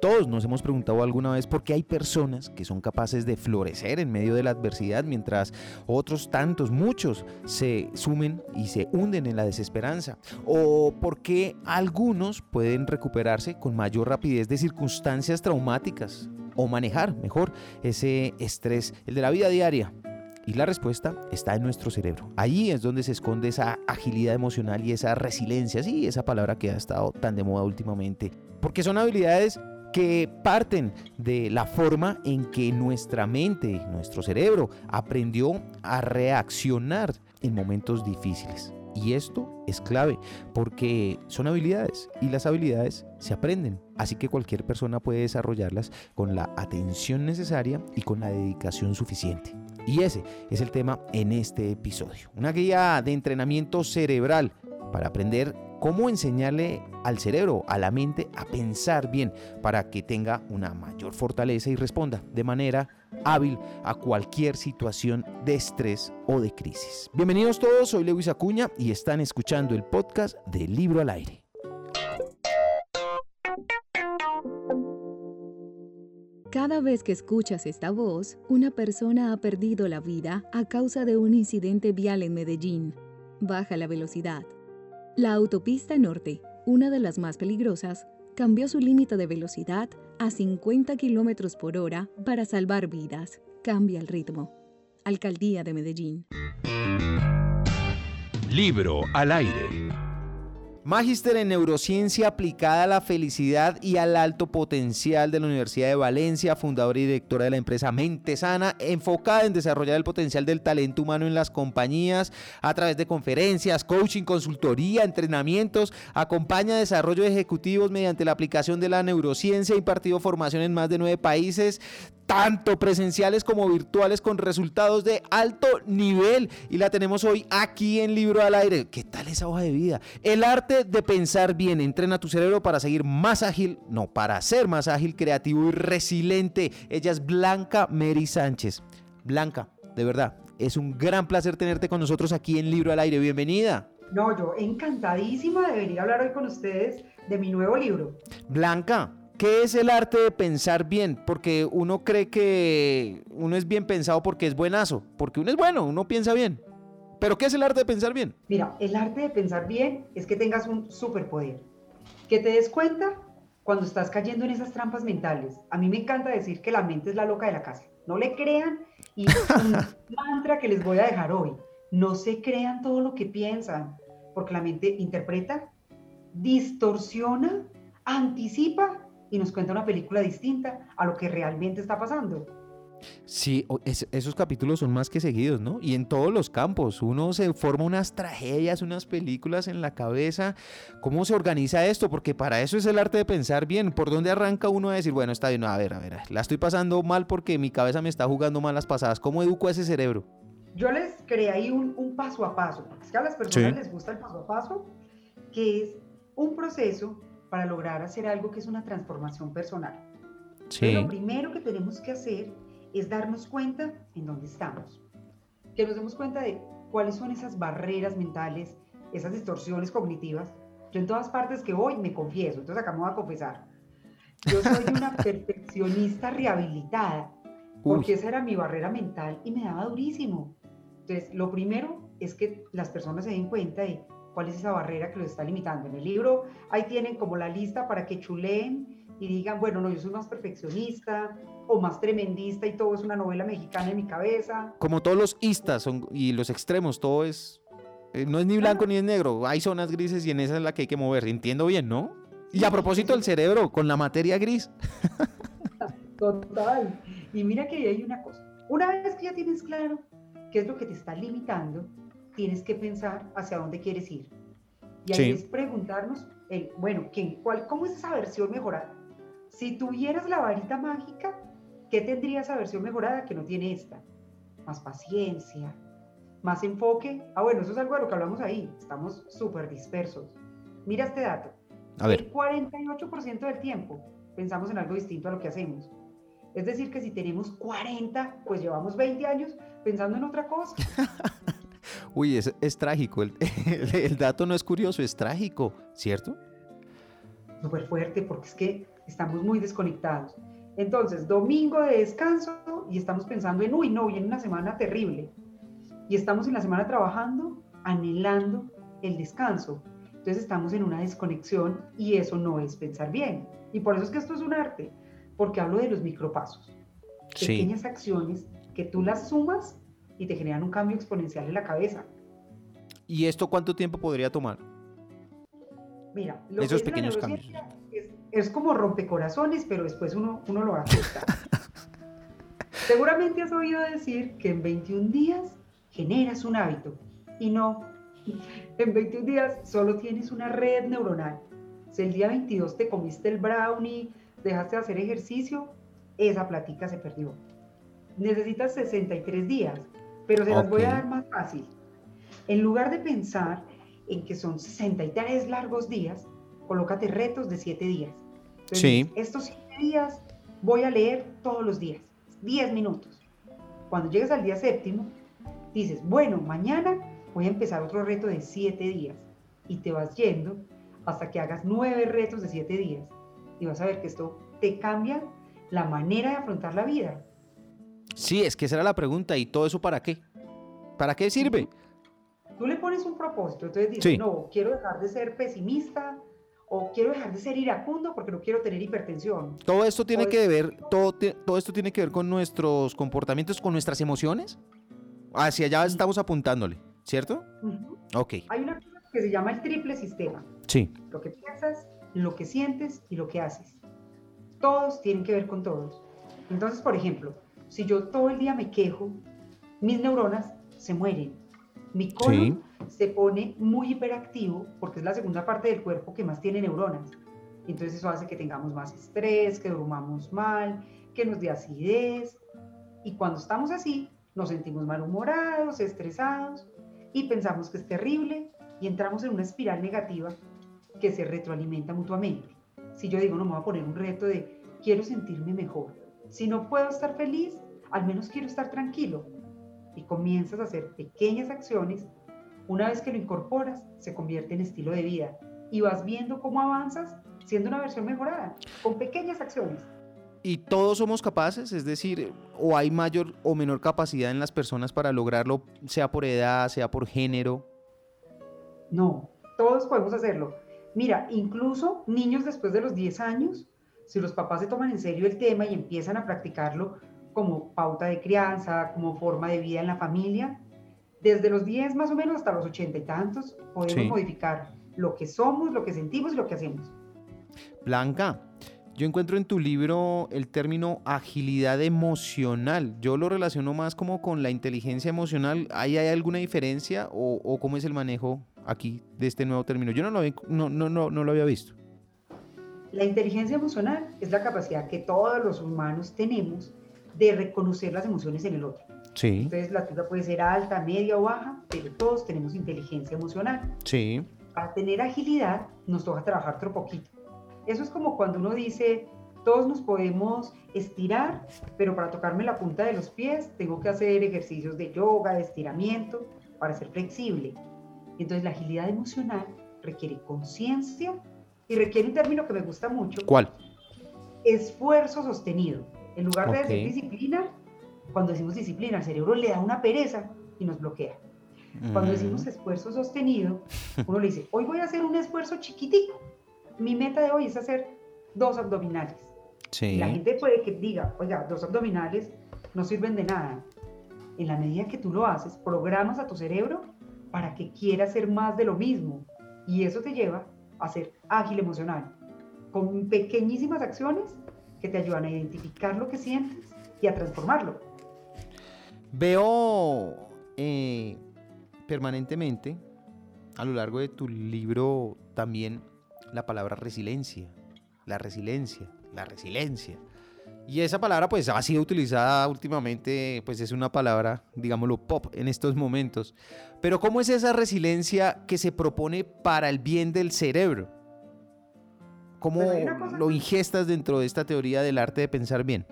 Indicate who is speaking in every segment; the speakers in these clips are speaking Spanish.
Speaker 1: Todos nos hemos preguntado alguna vez por qué hay personas que son capaces de florecer en medio de la adversidad mientras otros tantos, muchos, se sumen y se hunden en la desesperanza. O por qué algunos pueden recuperarse con mayor rapidez de circunstancias traumáticas o manejar mejor ese estrés, el de la vida diaria. Y la respuesta está en nuestro cerebro. Allí es donde se esconde esa agilidad emocional y esa resiliencia, sí, esa palabra que ha estado tan de moda últimamente. Porque son habilidades que parten de la forma en que nuestra mente, nuestro cerebro, aprendió a reaccionar en momentos difíciles. Y esto es clave porque son habilidades y las habilidades se aprenden. Así que cualquier persona puede desarrollarlas con la atención necesaria y con la dedicación suficiente. Y ese es el tema en este episodio. Una guía de entrenamiento cerebral para aprender cómo enseñarle al cerebro, a la mente, a pensar bien para que tenga una mayor fortaleza y responda de manera hábil a cualquier situación de estrés o de crisis. Bienvenidos todos, soy Lewis Acuña y están escuchando el podcast de Libro al Aire.
Speaker 2: Cada vez que escuchas esta voz, una persona ha perdido la vida a causa de un incidente vial en Medellín. Baja la velocidad la autopista norte, una de las más peligrosas, cambió su límite de velocidad a 50 km por hora para salvar vidas. Cambia el ritmo. Alcaldía de Medellín.
Speaker 1: Libro al aire. Magíster en Neurociencia aplicada a la felicidad y al alto potencial de la Universidad de Valencia, fundadora y directora de la empresa Mente Sana, enfocada en desarrollar el potencial del talento humano en las compañías. A través de conferencias, coaching, consultoría, entrenamientos, acompaña desarrollo de ejecutivos mediante la aplicación de la neurociencia, impartido formación en más de nueve países, tanto presenciales como virtuales con resultados de alto nivel y la tenemos hoy aquí en Libro al Aire. ¿Qué tal esa hoja de vida? El arte de pensar bien, entrena tu cerebro para seguir más ágil, no, para ser más ágil, creativo y resiliente. Ella es Blanca Mary Sánchez. Blanca, de verdad, es un gran placer tenerte con nosotros aquí en Libro al Aire. Bienvenida.
Speaker 3: No, yo encantadísima de venir a hablar hoy con ustedes de mi nuevo libro.
Speaker 1: Blanca, ¿Qué es el arte de pensar bien? Porque uno cree que uno es bien pensado porque es buenazo, porque uno es bueno, uno piensa bien. Pero ¿qué es el arte de pensar bien?
Speaker 3: Mira, el arte de pensar bien es que tengas un superpoder, que te des cuenta cuando estás cayendo en esas trampas mentales. A mí me encanta decir que la mente es la loca de la casa. No le crean y un mantra que les voy a dejar hoy. No se crean todo lo que piensan, porque la mente interpreta, distorsiona, anticipa y nos cuenta una película distinta a lo que realmente está pasando.
Speaker 1: Sí, esos capítulos son más que seguidos, ¿no? Y en todos los campos, uno se forma unas tragedias, unas películas en la cabeza. ¿Cómo se organiza esto? Porque para eso es el arte de pensar bien. ¿Por dónde arranca uno a decir, bueno, está bien, a ver, a ver, la estoy pasando mal porque mi cabeza me está jugando malas pasadas? ¿Cómo educo a ese cerebro?
Speaker 3: Yo les creé ahí un, paso a paso. Es que a las personas les gusta el paso a paso, que es un proceso para lograr hacer algo que es una transformación personal. lo primero que tenemos que hacer es darnos cuenta en dónde estamos. Que nos demos cuenta de cuáles son esas barreras mentales, esas distorsiones cognitivas. Yo en todas partes que voy me confieso, entonces acá me voy a confesar. Yo soy una perfeccionista rehabilitada, porque esa era mi barrera mental y me daba durísimo. Entonces, lo primero es que las personas se den cuenta de cuál es esa barrera que los está limitando. En el libro ahí tienen como la lista para que chuleen y digan, bueno, no, yo soy más perfeccionista o más tremendista y todo es una novela mexicana en mi cabeza.
Speaker 1: Como todos los istas son, y los extremos, todo es, eh, no es ni blanco ni es negro, hay zonas grises y en esa es la que hay que mover, entiendo bien, ¿no? Y a propósito del cerebro, con la materia gris.
Speaker 3: Total. Y mira que hay una cosa. Una vez que ya tienes claro qué es lo que te está limitando, tienes que pensar hacia dónde quieres ir. Y ahí es preguntarnos, el, bueno, ¿qué, cuál, ¿cómo es esa versión mejorada? Si tuvieras la varita mágica, ¿qué tendría esa versión mejorada que no tiene esta? Más paciencia, más enfoque. Ah, bueno, eso es algo de lo que hablamos ahí. Estamos súper dispersos. Mira este dato. A ver. El 48% del tiempo pensamos en algo distinto a lo que hacemos. Es decir, que si tenemos 40, pues llevamos 20 años pensando en otra cosa.
Speaker 1: Uy, es, es trágico. El, el, dato no es curioso, es trágico, ¿cierto?
Speaker 3: Súper fuerte, porque es que estamos muy desconectados. Entonces, domingo de descanso y estamos pensando en, uy, no, viene una semana terrible. Y estamos en la semana trabajando, anhelando el descanso. Entonces estamos en una desconexión y eso no es pensar bien. Y por eso es que esto es un arte, porque hablo de los micropasos. Pequeñas acciones que tú las sumas y te generan un cambio exponencial en la cabeza.
Speaker 1: ¿Y esto cuánto tiempo podría tomar?
Speaker 3: Mira, esos pequeños cambios. Es, como rompecorazones, pero después uno, uno lo ajusta. Seguramente has oído decir que en 21 días generas un hábito. Y no, en 21 días solo tienes una red neuronal. Si el día 22 te comiste el brownie, dejaste de hacer ejercicio, esa platica se perdió. Necesitas 63 días, pero se las voy a dar más fácil. En lugar de pensar en que son 63 largos días, colócate retos de 7 días. sí. Estos 7 días voy a leer todos los días, 10 minutos. Cuando llegues al día séptimo, dices, bueno, mañana voy a empezar otro reto de 7 días. Y te vas yendo hasta que hagas 9 retos de 7 días. Y vas a ver que esto te cambia la manera de afrontar la vida.
Speaker 1: Sí, es que esa era la pregunta. ¿Y todo eso para qué? ¿Para qué sirve?
Speaker 3: Tú le pones un propósito, entonces dices, no, quiero dejar de ser pesimista o quiero dejar de ser iracundo porque no quiero tener hipertensión.
Speaker 1: Todo esto tiene que ver, todo, todo esto tiene que ver con nuestros comportamientos, con nuestras emociones. Hacia allá estamos apuntándole, ¿cierto? Ok.
Speaker 3: Hay una cosa que se llama el triple sistema.
Speaker 1: Sí.
Speaker 3: Lo que piensas, lo que sientes y lo que haces. Todos tienen que ver con todos. Entonces, por ejemplo, si yo todo el día me quejo, mis neuronas se mueren. Mi colon se pone muy hiperactivo porque es la segunda parte del cuerpo que más tiene neuronas. Entonces eso hace que tengamos más estrés, que durmamos mal, que nos dé acidez. Y cuando estamos así, nos sentimos malhumorados, estresados y pensamos que es terrible y entramos en una espiral negativa que se retroalimenta mutuamente. Si yo digo, no me voy a poner un reto de quiero sentirme mejor. Si no puedo estar feliz, al menos quiero estar tranquilo. Y comienzas a hacer pequeñas acciones. Una vez que lo incorporas, se convierte en estilo de vida. Y vas viendo cómo avanzas siendo una versión mejorada, con pequeñas acciones
Speaker 1: y todos somos capaces, es decir, o hay mayor o menor capacidad en las personas para lograrlo, sea por edad, sea por género.
Speaker 3: No, todos podemos hacerlo. Mira, incluso niños después de los 10 años, si los papás se toman en serio el tema y empiezan a practicarlo como pauta de crianza, como forma de vida en la familia, desde los 10 más o menos hasta los 80 y tantos, podemos modificar lo que somos, lo que sentimos y lo que hacemos.
Speaker 1: Blanca, yo encuentro en tu libro el término agilidad emocional. Yo lo relaciono más como con la inteligencia emocional. ¿Hay, hay alguna diferencia o, cómo es el manejo aquí de este nuevo término? Yo no lo, no, no, no, no lo había visto.
Speaker 3: La inteligencia emocional es la capacidad que todos los humanos tenemos de reconocer las emociones en el otro.
Speaker 1: Sí.
Speaker 3: Entonces la tuya puede ser alta, media o baja, pero todos tenemos inteligencia emocional.
Speaker 1: Sí.
Speaker 3: Para tener agilidad nos toca trabajar otro poquito. Eso es como cuando uno dice, todos nos podemos estirar, pero para tocarme la punta de los pies tengo que hacer ejercicios de yoga, de estiramiento, para ser flexible. Entonces la agilidad emocional requiere conciencia y requiere un término que me gusta mucho.
Speaker 1: ¿Cuál?
Speaker 3: Esfuerzo sostenido. En lugar de decir disciplina, cuando decimos disciplina, el cerebro le da una pereza y nos bloquea. Cuando decimos mm. esfuerzo sostenido, uno le dice, hoy voy a hacer un esfuerzo chiquitico, mi meta de hoy es hacer dos abdominales.
Speaker 1: Sí.
Speaker 3: la gente puede que diga, oiga, dos abdominales no sirven de nada. En la medida que tú lo haces, programas a tu cerebro para que quiera hacer más de lo mismo. Y eso te lleva a ser ágil emocional, con pequeñísimas acciones que te ayudan a identificar lo que sientes y a transformarlo.
Speaker 1: Veo eh, permanentemente a lo largo de tu libro también la palabra resiliencia, la resiliencia, la resiliencia. Y esa palabra pues ha sido utilizada últimamente, pues es una palabra, digámoslo, pop en estos momentos. Pero ¿cómo es esa resiliencia que se propone para el bien del cerebro? ¿Cómo lo ingestas dentro de esta teoría del arte de pensar bien?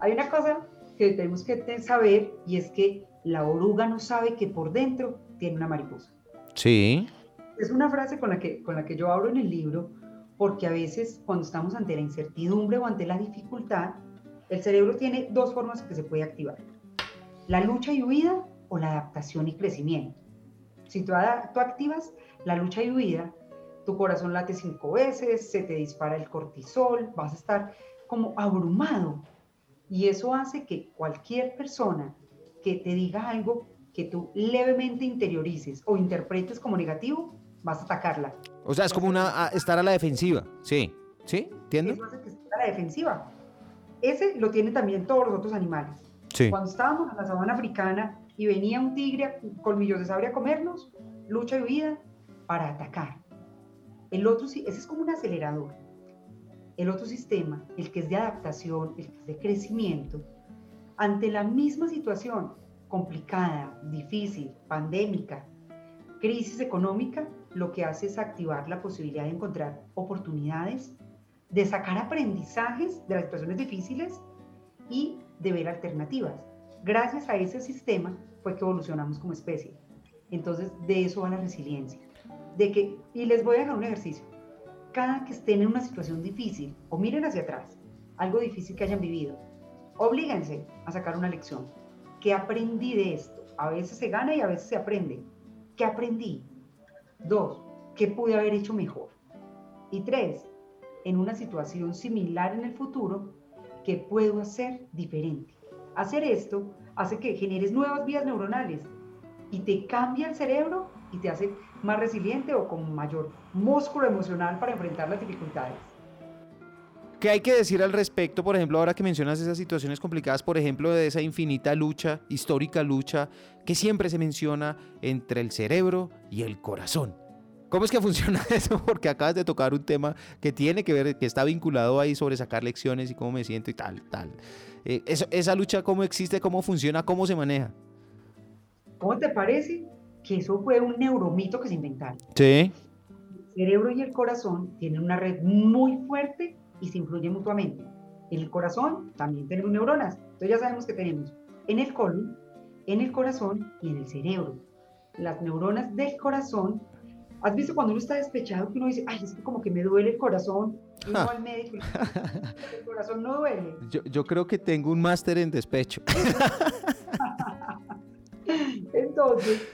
Speaker 3: Hay una cosa que tenemos que saber y es que la oruga no sabe que por dentro tiene una mariposa.
Speaker 1: Sí.
Speaker 3: Es una frase con la que, con la que yo hablo en el libro, porque a veces cuando estamos ante la incertidumbre o ante la dificultad, el cerebro tiene dos formas que se puede activar. La lucha y huida o la adaptación y crecimiento. Si tú, tú activas la lucha y huida, tu corazón late cinco veces, se te dispara el cortisol, vas a estar como abrumado. Y eso hace que cualquier persona que te diga algo que tú levemente interiorices o interpretes como negativo, vas a atacarla.
Speaker 1: O sea, es como una estar a la defensiva. Sí, ¿sí? ¿Entiendes?
Speaker 3: Eso hace que esté a la defensiva. Ese lo tienen también todos los otros animales. Sí. Cuando estábamos en la sabana africana y venía un tigre colmillos de sable a comernos, lucha y huida para atacar. El otro, ese es como un acelerador. El otro sistema, el que es de adaptación, el que es de crecimiento, ante la misma situación complicada, difícil, pandémica, crisis económica, lo que hace es activar la posibilidad de encontrar oportunidades, de sacar aprendizajes de las situaciones difíciles y de ver alternativas. Gracias a ese sistema fue que evolucionamos como especie. Entonces, de eso va la resiliencia. De que, y les voy a dejar un ejercicio. Cada que estén en una situación difícil o miren hacia atrás, algo difícil que hayan vivido, oblíguense a sacar una lección. ¿Qué aprendí de esto? A veces se gana y a veces se aprende. ¿Qué aprendí? Dos, ¿qué pude haber hecho mejor? Y tres, en una situación similar en el futuro, ¿qué puedo hacer diferente? Hacer esto hace que generes nuevas vías neuronales y te cambia el cerebro y te hace más resiliente o con mayor músculo emocional para enfrentar las dificultades.
Speaker 1: ¿Qué hay que decir al respecto, por ejemplo, ahora que mencionas esas situaciones complicadas, por ejemplo, de esa infinita lucha, histórica lucha, que siempre se menciona entre el cerebro y el corazón? ¿Cómo es que funciona eso? Porque acabas de tocar un tema que tiene que ver, que está vinculado ahí sobre sacar lecciones y cómo me siento y tal, tal. Eh, esa lucha, ¿cómo existe? ¿Cómo funciona? ¿Cómo se maneja?
Speaker 3: ¿Cómo te parece que eso fue un neuromito que se inventaron?
Speaker 1: Sí.
Speaker 3: El cerebro y el corazón tienen una red muy fuerte y se influyen mutuamente. En el corazón también tenemos neuronas. Entonces ya sabemos que tenemos en el colon, en el corazón y en el cerebro. Las neuronas del corazón ¿Has visto cuando uno está despechado que uno dice, ay, es que como que me duele el corazón? Y uno al médico el corazón no duele.
Speaker 1: Yo, yo creo que tengo un máster en despecho.
Speaker 3: Entonces,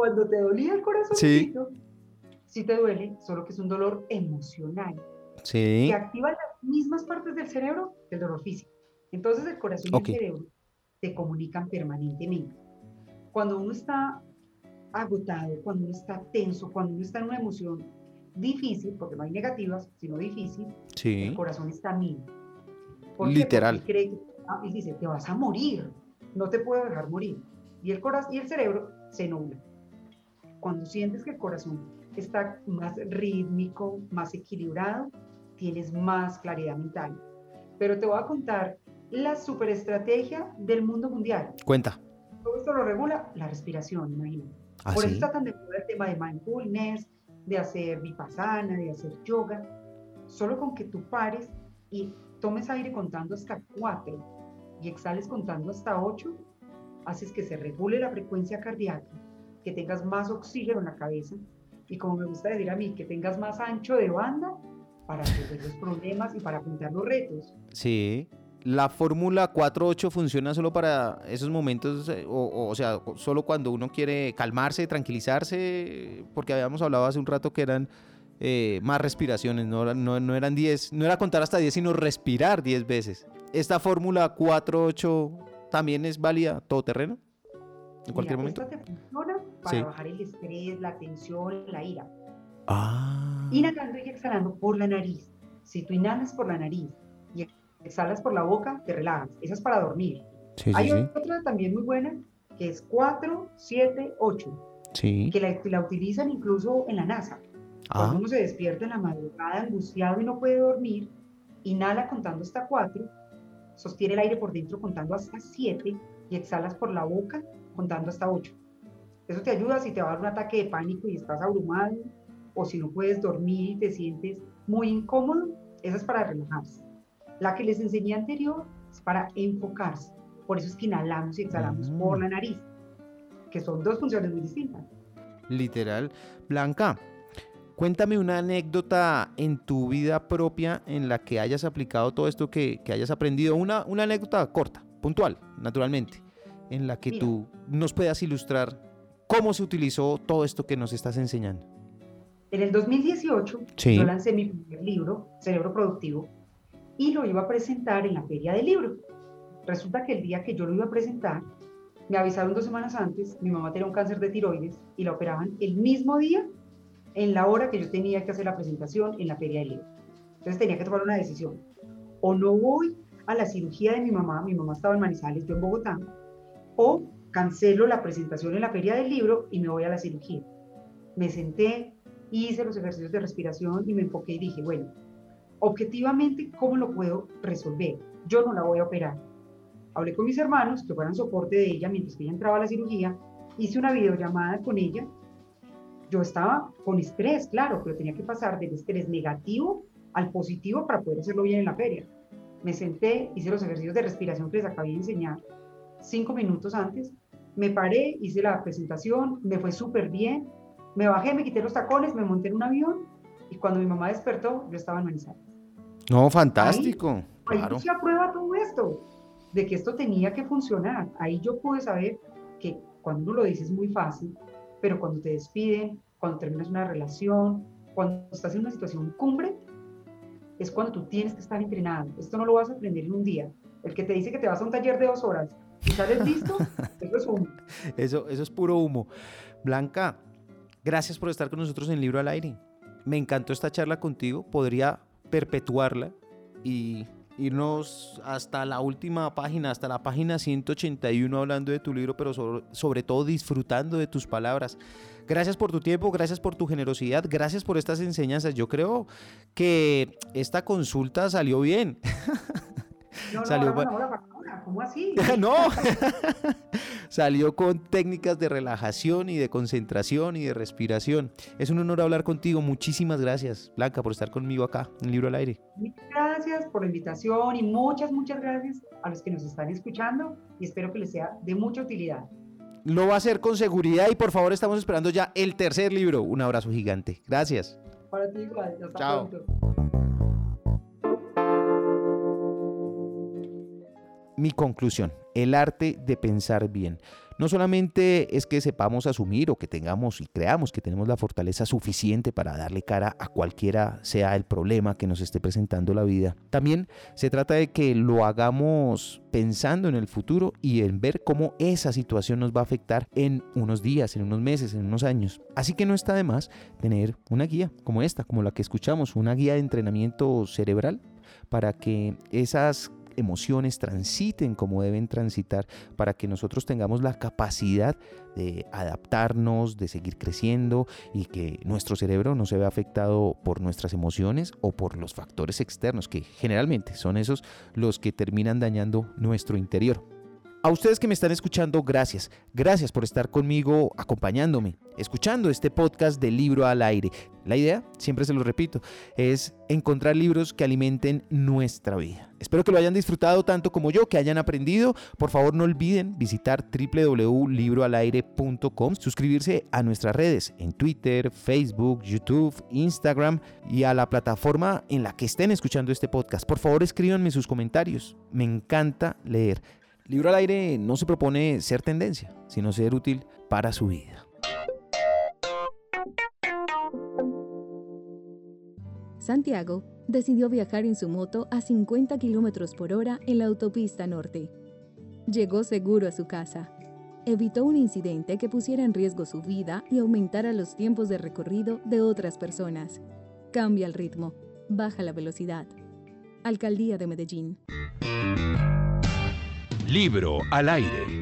Speaker 3: cuando te dolía el corazón, sí. sí te duele, solo que es un dolor emocional.
Speaker 1: Sí.
Speaker 3: Que activa las mismas partes del cerebro que el dolor físico. Entonces el corazón y el cerebro se comunican permanentemente. Cuando uno está agotado, cuando uno está tenso, cuando uno está en una emoción difícil, porque no hay negativas, sino difícil, el corazón está mil.
Speaker 1: Literal.
Speaker 3: Porque cree ah, y dice, te vas a morir, no te puedo dejar morir. Y el, corazón, y el cerebro se nubla. Cuando sientes que el corazón está más rítmico, más equilibrado, tienes más claridad mental. Pero te voy a contar la superestrategia del mundo mundial.
Speaker 1: Cuenta.
Speaker 3: Todo esto lo regula la respiración, imagínate.
Speaker 1: ¿Ah,
Speaker 3: Por eso está tan de moda el tema de mindfulness, de hacer vipassana, de hacer yoga. Solo con que tú pares y tomes aire contando hasta cuatro y exhales contando hasta ocho, haces que se regule la frecuencia cardíaca, que tengas más oxígeno en la cabeza y como me gusta decir a mí, que tengas más ancho de banda para resolver los problemas y para apuntar los retos.
Speaker 1: Sí, la fórmula 4-8 funciona solo para esos momentos, eh, o, sea, solo cuando uno quiere calmarse, tranquilizarse, porque habíamos hablado hace un rato que eran eh, más respiraciones, no, no, eran 10, no era contar hasta 10, sino respirar 10 veces. ¿Esta fórmula 4-8 también es válida todo terreno? En cualquier momento.
Speaker 3: Para bajar el estrés, la tensión, la ira.
Speaker 1: Ah.
Speaker 3: Inhalando y exhalando por la nariz. Si tú inhalas por la nariz y exhalas por la boca, te relajas. Esa es para dormir. Hay otra también muy buena, que es 4, 7, 8.
Speaker 1: Sí.
Speaker 3: Que la, utilizan incluso en la NASA. Cuando ah. uno se despierta en la madrugada angustiado y no puede dormir, inhala contando hasta 4, sostiene el aire por dentro contando hasta 7 y exhalas por la boca contando hasta 8. Eso te ayuda si te va a dar un ataque de pánico y estás abrumado o si no puedes dormir y te sientes muy incómodo, esa es para relajarse. La que les enseñé anterior es para enfocarse. Por eso es que inhalamos y exhalamos por la nariz. que son dos funciones muy distintas.
Speaker 1: Literal. Blanca, cuéntame una anécdota en tu vida propia en la que hayas aplicado todo esto que, hayas aprendido. Una, una anécdota corta, puntual, naturalmente, en la que tú nos puedas ilustrar cómo se utilizó todo esto que nos estás enseñando.
Speaker 3: En el 2018 yo lancé mi primer libro, Cerebro Productivo, y lo iba a presentar en la feria del libro. Resulta que el día que yo lo iba a presentar, me avisaron dos semanas antes, mi mamá tenía un cáncer de tiroides y la operaban el mismo día, en la hora que yo tenía que hacer la presentación en la feria del libro. Entonces tenía que tomar una decisión. O no voy a la cirugía de mi mamá, mi mamá estaba en Manizales, yo en Bogotá, o cancelo la presentación en la feria del libro y me voy a la cirugía. Me senté, hice los ejercicios de respiración y me enfoqué y dije, bueno, objetivamente, ¿cómo lo puedo resolver? Yo no la voy a operar. Hablé con mis hermanos que fueran soporte de ella mientras que ella entraba a la cirugía, hice una videollamada con ella. Yo estaba con estrés, claro, pero tenía que pasar del estrés negativo al positivo para poder hacerlo bien en la feria. Me senté, hice los ejercicios de respiración que les acabé de enseñar cinco minutos antes, me paré, hice la presentación, me fue súper bien, me bajé, me quité los tacones, me monté en un avión y cuando mi mamá despertó, yo estaba en Manizales.
Speaker 1: No, fantástico.
Speaker 3: Ahí, claro. ahí prueba todo esto, de que esto tenía que funcionar. Ahí yo pude saber que cuando uno lo dice es muy fácil, pero cuando te despiden, cuando terminas una relación, cuando estás en una situación cumbre, es cuando tú tienes que estar entrenado. Esto no lo vas a aprender en un día. El que te dice que te vas a un taller de dos horas y sales listo, eso es humo.
Speaker 1: Eso, eso es puro humo. Blanca, gracias por estar con nosotros en Libro al Aire. Me encantó esta charla contigo. Podría perpetuarla y irnos hasta la última página, hasta la página 181 hablando de tu libro, pero sobre, todo disfrutando de tus palabras. Gracias por tu tiempo, gracias por tu generosidad, gracias por estas enseñanzas. Yo creo que esta consulta salió bien.
Speaker 3: No, salió ¿Cómo así?
Speaker 1: no, salió con técnicas de relajación y de concentración y de respiración. Es un honor hablar contigo. Muchísimas gracias, Blanca, por estar conmigo acá en Libro al Aire.
Speaker 3: Muchas gracias por la invitación y muchas, muchas gracias a los que nos están escuchando y espero que les sea de mucha utilidad.
Speaker 1: Lo va a hacer con seguridad y por favor estamos esperando ya el tercer libro. Un abrazo gigante. Gracias.
Speaker 3: Para ti igual.
Speaker 1: Chao. Mi conclusión, el arte de pensar bien. No solamente es que sepamos asumir o que tengamos y creamos que tenemos la fortaleza suficiente para darle cara a cualquiera sea el problema que nos esté presentando la vida. También se trata de que lo hagamos pensando en el futuro y en ver cómo esa situación nos va a afectar en unos días, en unos meses, en unos años. Así que no está de más tener una guía como esta, como la que escuchamos, una guía de entrenamiento cerebral para que esas emociones transiten como deben transitar para que nosotros tengamos la capacidad de adaptarnos, de seguir creciendo y que nuestro cerebro no se vea afectado por nuestras emociones o por los factores externos que generalmente son esos los que terminan dañando nuestro interior. A ustedes que me están escuchando, gracias. Gracias por estar conmigo, acompañándome, escuchando este podcast de Libro al Aire. La idea, siempre se lo repito, es encontrar libros que alimenten nuestra vida. Espero que lo hayan disfrutado tanto como yo, que hayan aprendido. Por favor, no olviden visitar www.libroalaire.com, suscribirse a nuestras redes en Twitter, Facebook, YouTube, Instagram y a la plataforma en la que estén escuchando este podcast. Por favor, escríbanme sus comentarios. Me encanta leer. Libro al aire no se propone ser tendencia, sino ser útil para su vida.
Speaker 2: Santiago decidió viajar en su moto a 50 kilómetros por hora en la autopista norte. Llegó seguro a su casa. Evitó un incidente que pusiera en riesgo su vida y aumentara los tiempos de recorrido de otras personas. Cambia el ritmo, baja la velocidad. Alcaldía de Medellín.
Speaker 4: Libro al aire.